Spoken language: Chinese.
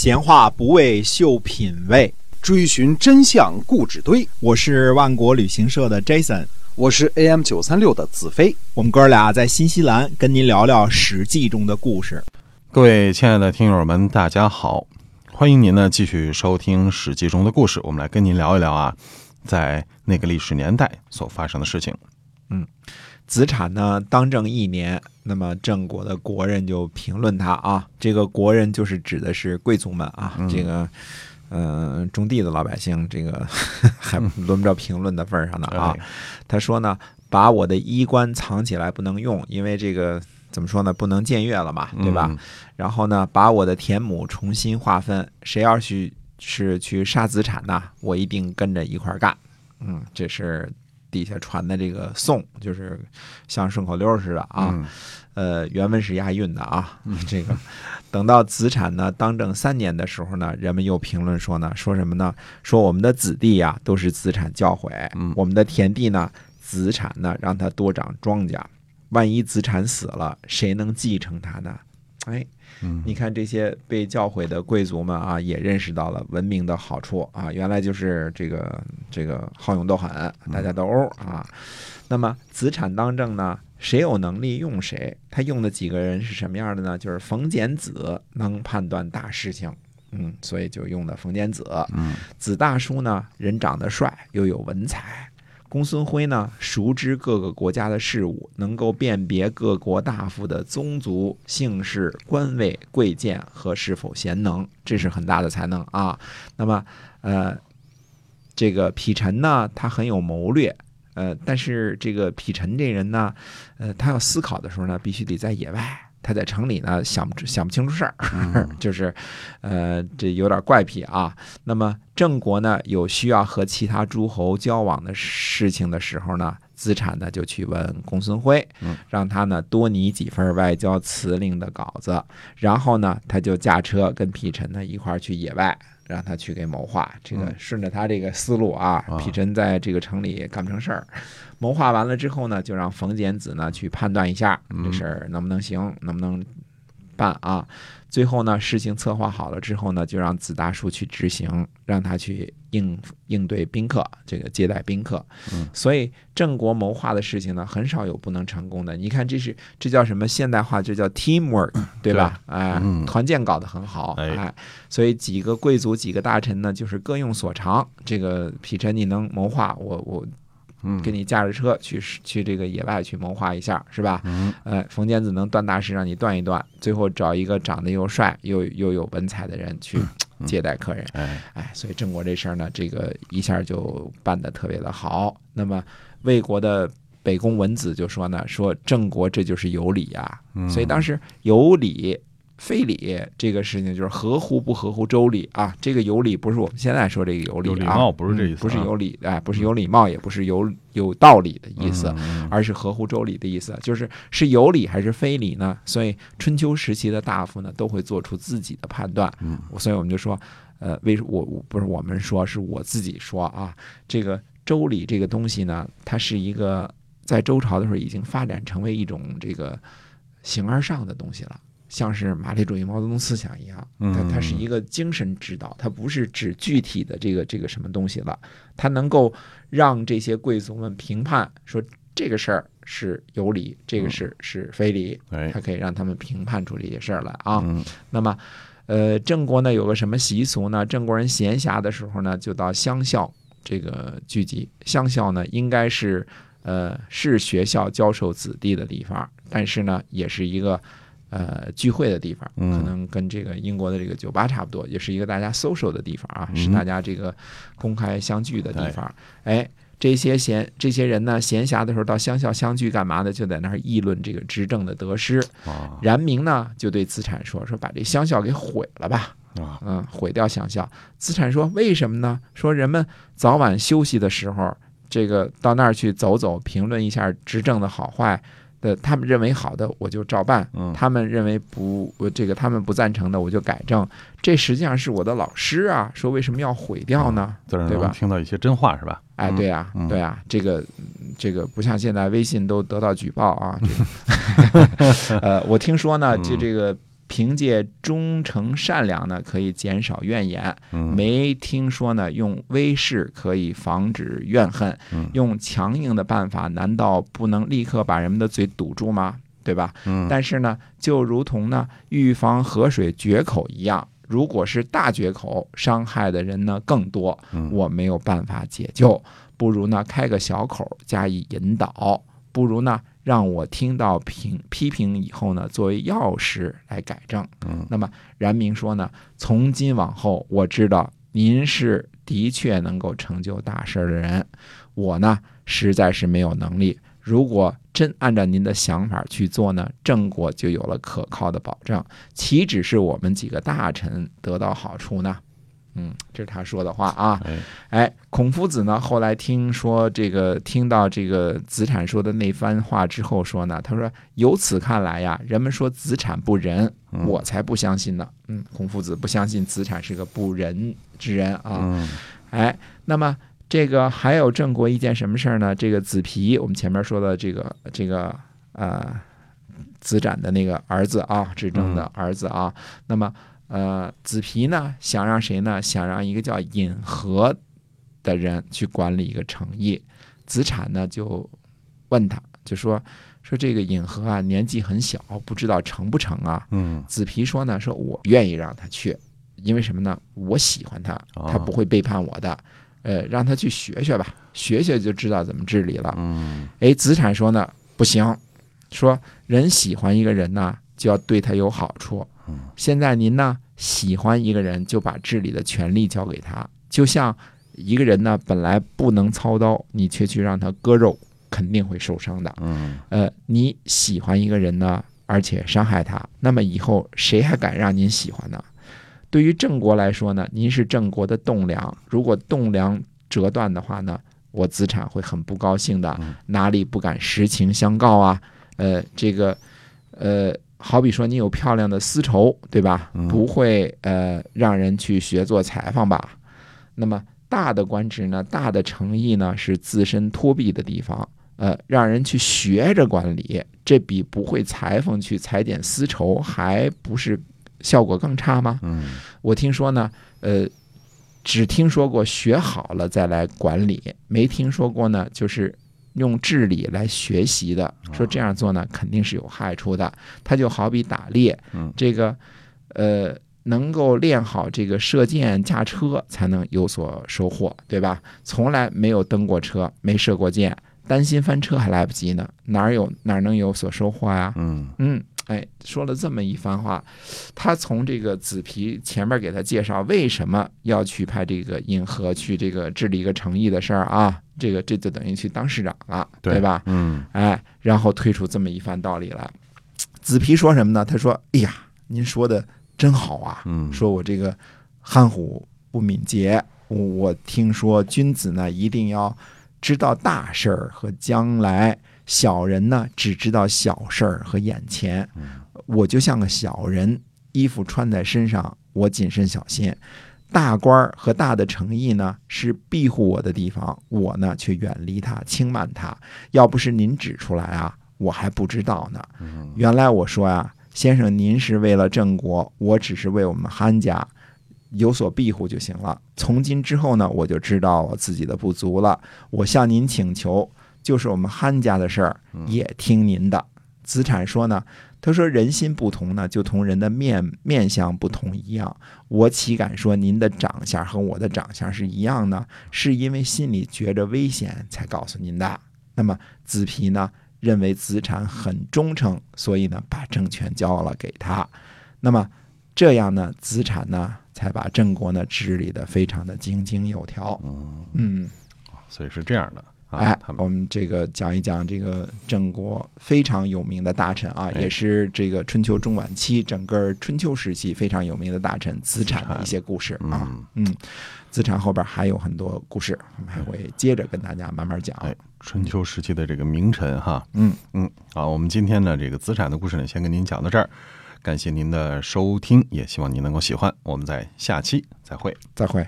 闲话不为秀品味，追寻真相故纸堆。我是万国旅行社的 Jason，我是 AM 九三六的子飞。我们哥俩在新西兰跟您聊聊《史记》中的故事。各位亲爱的听友们，大家好，欢迎您呢继续收听《史记》中的故事。我们来跟您聊一聊啊，在那个历史年代所发生的事情。子产呢当政一年，那么郑国的国人就评论他啊，这个国人就是指的是贵族们啊，这个嗯、呃种地的老百姓，这个 还轮不着评论的份儿上呢啊。他说呢，把我的衣冠藏起来不能用，因为这个怎么说呢，不能僭越了嘛，对吧？嗯然后呢，把我的田亩重新划分，谁要去是去杀子产呢，我一定跟着一块儿干。嗯，这是底下传的这个颂，就是像顺口溜似的啊。嗯呃，原文是押韵的啊。这个等到子产呢当政三年的时候呢，人们又评论说呢，说什么呢？说我们的子弟呀、都是子产教诲，嗯我们的田地呢，子产呢让他多长庄稼。万一子产死了，谁能继承他呢？哎，嗯你看这些被教诲的贵族们啊，也认识到了文明的好处啊，原来就是这个这个好勇斗狠，大家斗殴啊。那么子产当政呢，谁有能力用谁？他用的几个人是什么样的呢？就是冯简子能判断大事情，嗯，所以就用的冯简子。嗯子大叔呢，人长得帅，又有文采。公孙辉呢，熟知各个国家的事务，能够辨别各国大夫的宗族、姓氏、官位、贵贱和是否贤能，这是很大的才能啊。那么，呃，这个匹陈呢，他很有谋略，呃，但是这个匹陈这人呢，呃，他要思考的时候呢，必须得在野外。他在城里呢，想不想不清楚事儿，嗯 就是，呃，这有点怪癖啊。那么郑国呢，有需要和其他诸侯交往的事情的时候呢，资产呢就去问公孙辉嗯，让他呢多拟几份外交辞令的稿子，然后呢，他就驾车跟皮臣呢一块儿去野外。让他去给谋划，这个嗯。顺着他这个思路啊，啊。匹陈在这个城里干不成事儿，谋划完了之后呢，就让冯简子呢去判断一下这嗯事儿能不能行，能不能办啊？最后呢，事情策划好了之后呢，就让子大叔去执行，让他去应应对宾客，这个接待宾客。嗯所以郑国谋划的事情呢，很少有不能成功的。你看，这是这叫什么现代化？这叫 teamwork，对吧？哎，嗯团建搞得很好，哎哎，所以几个贵族、几个大臣呢，就是各用所长。这个匹臣，你能谋划，我我嗯给你驾着车去去这个野外去谋划一下，是吧？嗯呃，冯坚子能断大事，让你断一断，最后找一个长得又帅又又有文采的人去 接待客人。哎哎，所以郑国这事儿呢，这个一下就办得特别的好。那么魏国的北宫文子就说呢，说郑国这就是有理呀、嗯所以当时有理。非礼这个事情就是合乎不合乎周礼啊，这个有理不是我们现在说这个有理啊，有礼貌不是这意思啊嗯不是有礼，哎，不是有礼貌，也不是有有道理的意思，嗯而是合乎周礼的意思，就是是有理还是非礼呢？所以春秋时期的大夫呢，都会做出自己的判断。嗯所以我们就说，呃，为什我我不是我们说，是我自己说啊，这个周礼这个东西呢，它是一个在周朝的时候已经发展成为一种这个形而上的东西了。像是马列主义、毛泽东思想一样，它它是嗯一个精神指导，它不是指具体的这个这个什么东西了，它能够让这些贵族们评判说这个事儿是有理，这个是是非理，哎它可以让他们评判出这些事儿来啊。嗯那么，呃，郑国呢有个什么习俗呢？郑国人闲暇的时候呢，就到乡校这个聚集。乡校呢，应该是呃是学校教授子弟的地方，但是呢，也是一个呃聚会的地方，嗯可能跟这个英国的这个酒吧差不多，也是一个大家 social 的地方啊，是嗯大家这个公开相聚的地方。哎。这些闲这些人呢，闲暇的时候到乡校相聚干嘛呢？就在那儿议论这个执政的得失。啊然明呢就对资产说：“说把这乡校给毁了吧，啊嗯，毁掉乡校。”资产说：“为什么呢？说人们早晚休息的时候，这个到那儿去走走，评论一下执政的好坏的，他们认为好的我就照办，嗯他们认为不这个他们不赞成的我就改正。这实际上是我的老师啊，说为什么要毁掉呢？对吧听到一些真话是吧？哎，嗯对呀、嗯对呀、这个这个不像现在微信都得到举报啊。这个 呃，我听说呢，就嗯这个凭借忠诚善良呢，可以减少怨言。嗯。没听说呢，用威势可以防止怨恨，嗯。用强硬的办法，难道不能立刻把人们的嘴堵住吗？对吧？嗯。但是呢，就如同呢预防河水决口一样，如果是大决口，伤害的人呢更多，嗯。我没有办法解救，不如呢开个小口加以引导，不如呢让我听到评批评以后呢，作为钥匙来改正。嗯那么然明说呢，从今往后，我知道您是的确能够成就大事的人，我呢实在是没有能力。如果真按照您的想法去做呢，郑国就有了可靠的保证，岂止是我们几个大臣得到好处呢？嗯，这是他说的话啊。哎哎，孔夫子呢，后来听说这个，听到这个子产说的那番话之后说呢，他说：“由此看来呀，人们说子产不仁，嗯我才不相信呢。”嗯，孔夫子不相信子产是个不仁之人啊。嗯哎，那么这个还有郑国一件什么事儿呢？这个子皮，我们前面说的这个这个呃子产的那个儿子啊，执政的儿子啊，那么呃子皮呢想让谁呢？想让一个叫尹和的人去管理一个城邑。子产呢就问他，就说说这个尹和啊年纪很小，不知道成不成啊？嗯子皮说呢，说我愿意让他去，因为什么呢？我喜欢他，哦他不会背叛我的。呃，让他去学学吧，学学就知道怎么治理了。嗯哎，子产说呢，不行，说人喜欢一个人呢，就要对他有好处。嗯现在您呢喜欢一个人，就把治理的权利交给他，就像一个人呢本来不能操刀，你却去让他割肉，肯定会受伤的。嗯呃，你喜欢一个人呢，而且伤害他，那么以后谁还敢让您喜欢呢？对于郑国来说呢，您是郑国的栋梁，如果栋梁折断的话呢，我子产会很不高兴的嗯，哪里不敢实情相告啊？呃，这个，呃，好比说你有漂亮的丝绸，对吧嗯？不会呃让人去学做裁缝吧？那么大的官职呢，大的诚意呢，是自身托庇的地方。呃，让人去学着管理，这比不会裁缝去裁剪丝绸还不是效果更差吗？嗯我听说呢，呃，只听说过学好了再来管理，没听说过呢，就是用治理来学习的。说这样做呢，肯定是有害处的。他就好比打猎，嗯这个呃，能够练好这个射箭、驾车，才能有所收获，对吧？从来没有登过车，没射过箭，担心翻车还来不及呢，哪有哪能有所收获呀？嗯嗯，哎，说了这么一番话，他从这个紫皮前面给他介绍为什么要去派这个尹和去这个治理一个城邑的事儿啊，这个这就等于去当市长了，对吧？嗯哎，然后推出这么一番道理来。紫皮说什么呢？他说：“哎呀，您说的真好啊，嗯说我这个憨虎不敏捷，我我听说君子呢一定要知道大事儿和将来，小人呢只知道小事儿和眼前。我就像个小人，衣服穿在身上，我谨慎小心。大官儿和大的诚意呢，是庇护我的地方，我呢却远离他，轻慢他。要不是您指出来啊，我还不知道呢。原来我说呀、先生您是为了郑国，我只是为我们憨家有所庇护就行了。从今之后呢，我就知道我自己的不足了。我向您请求，就是我们憨家的事儿，也听您的。子产说呢，他说人心不同呢，就同人的面面相不同一样。我岂敢说您的长相和我的长相是一样呢？是因为心里觉着危险才告诉您的。那么子皮呢，认为子产很忠诚，所以呢，把政权交了给他。那么这样呢，子产呢，才把郑国呢治理的非常的井井有条。嗯，所以是这样的啊，哎我们这个讲一讲这个郑国非常有名的大臣啊，哎也是这个春秋中晚期整个春秋时期非常有名的大臣子产的一些故事啊。嗯，子产后边还有很多故事，我们还会接着跟大家慢慢讲。哎，春秋时期的这个名臣哈，嗯嗯，好，我们今天呢这个资产的故事呢，先跟您讲到这儿，感谢您的收听，也希望您能够喜欢，我们在下期再会。再会。